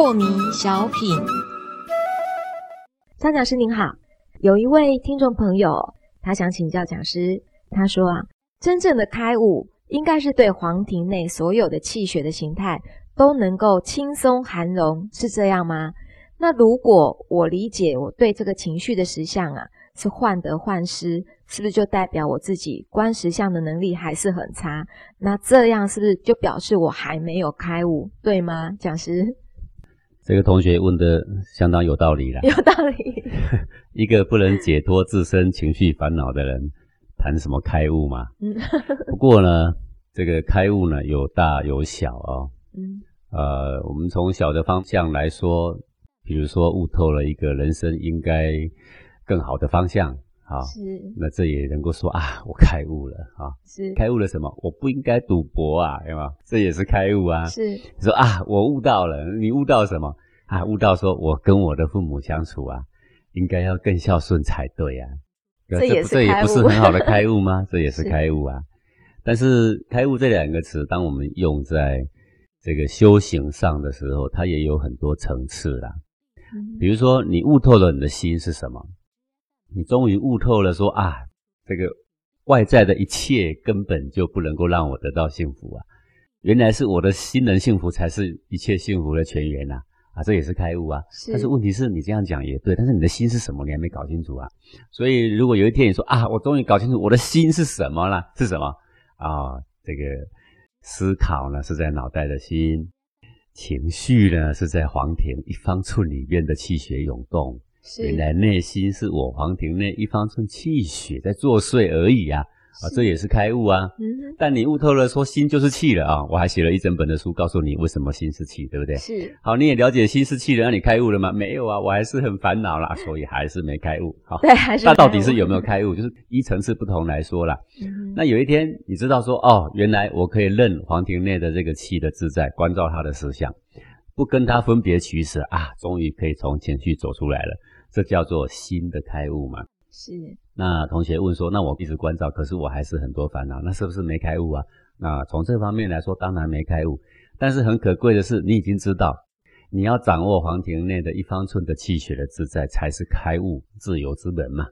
破迷小品。张讲师您好，有一位听众朋友，他想请教讲师，他说啊，真正的开悟应该是对黄庭内所有的气血的形态都能够轻松含容，是这样吗？那如果我理解我对这个情绪的实相啊，是患得患失，是不是就代表我自己观实相的能力还是很差？那这样是不是就表示我还没有开悟，对吗？讲师，这个同学问的相当有道理了。有道理。一个不能解脱自身情绪烦恼的人，谈什么开悟嘛？嗯。不过呢，这个开悟呢，有大有小哦。嗯。呃，我们从小的方向来说。比如说悟透了一个人生应该更好的方向，好，是，那这也能够说啊，我开悟了，啊，是，开悟了什么？我不应该赌博啊，有吗？这也是开悟啊，是，你说啊，我悟到了，你悟到什么？啊，悟到说我跟我的父母相处啊，应该要更孝顺才对啊，这也这也不是很好的开悟吗？这也是开悟啊，但是开悟这两个词，当我们用在这个修行上的时候，它也有很多层次啦。比如说，你悟透了你的心是什么？你终于悟透了，说啊，这个外在的一切根本就不能够让我得到幸福啊！原来是我的心能幸福，才是一切幸福的泉源呐！啊，这也是开悟啊！但是问题是你这样讲也对，但是你的心是什么？你还没搞清楚啊！所以如果有一天你说啊，我终于搞清楚我的心是什么了，是什么啊？这个思考呢，是在脑袋的心。情绪呢，是在黄庭一方寸里面的气血涌动。原来内心是我黄庭内一方寸气血在作祟而已啊！啊，这也是开悟啊。嗯。但你悟透了，说心就是气了啊！我还写了一整本的书，告诉你为什么心是气，对不对？是。好，你也了解心是气了，那你开悟了吗？没有啊，我还是很烦恼啦，所以还是没开悟。好。对，还是。那到底是有没有开悟？就是依层次不同来说啦。嗯。那有一天你知道说，哦，原来我可以认黄庭内的这个气的自在，关照他的思想。不跟他分别取舍啊，终于可以从情绪走出来了，这叫做心的开悟嘛。是。那同学问说，那我一直关照，可是我还是很多烦恼，那是不是没开悟啊？那从这方面来说，当然没开悟。但是很可贵的是，你已经知道，你要掌握黄庭内的一方寸的气血的自在，才是开悟自由之门嘛。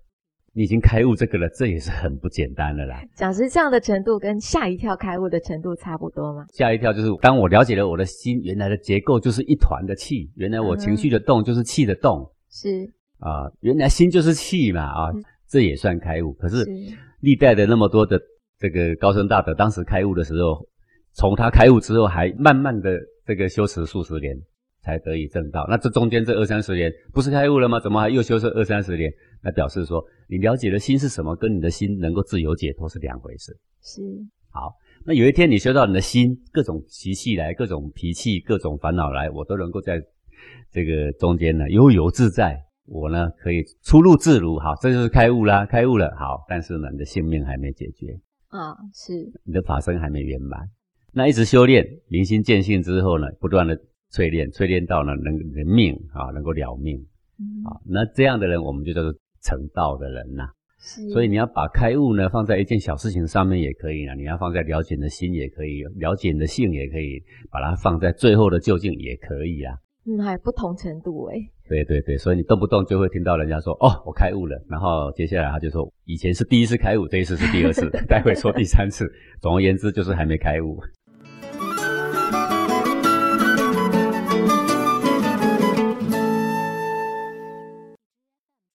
你已经开悟这个了，这也是很不简单的啦。讲师这样的程度跟吓一跳开悟的程度差不多吗？吓一跳就是当我了解了我的心原来的结构就是一团的气，原来我情绪的动就是气的动，是啊，原来心就是气嘛啊，这也算开悟。可是历代的那么多的这个高僧大德，当时开悟的时候，从他开悟之后还慢慢的这个修持数十年。才得以正道。那这中间这二三十年不是开悟了吗？怎么还又修持二三十年？那表示说你了解的心是什么，跟你的心能够自由解脱是两回事。是好。那有一天你修到你的心各种习气来，各种脾气，各种烦恼来，我都能够在这个中间呢悠游自在。我呢可以出入自如。好，这就是开悟啦，开悟了。好，但是呢你的性命还没解决啊，是你的法身还没圆满。那一直修炼明心见性之后呢，不断的。淬炼，淬炼到呢能人命啊，能够了命啊，那这样的人我们就叫做成道的人呐。所以你要把开悟呢放在一件小事情上面也可以啊，你要放在了解你的心也可以，了解你的性也可以，把它放在最后的究竟也可以啊。嗯，还不同程度哎。对对对，所以你动不动就会听到人家说哦，我开悟了，然后接下来他就说以前是第一次开悟，这一次是第二次，待会说第三次。总而言之就是还没开悟。